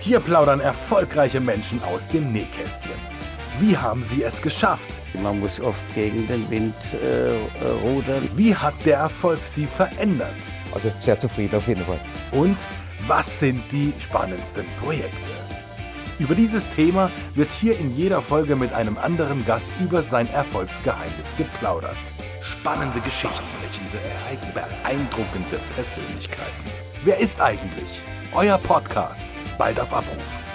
Hier plaudern erfolgreiche Menschen aus dem Nähkästchen. Wie haben sie es geschafft? Man muss oft gegen den Wind äh, rudern. Wie hat der Erfolg sie verändert? Also sehr zufrieden auf jeden Fall. Und was sind die spannendsten Projekte? Über dieses Thema wird hier in jeder Folge mit einem anderen Gast über sein Erfolgsgeheimnis geplaudert. Spannende Geschichten, Ereignisse, beeindruckende Persönlichkeiten. Wer ist eigentlich? Euer Podcast, bald auf Abruf.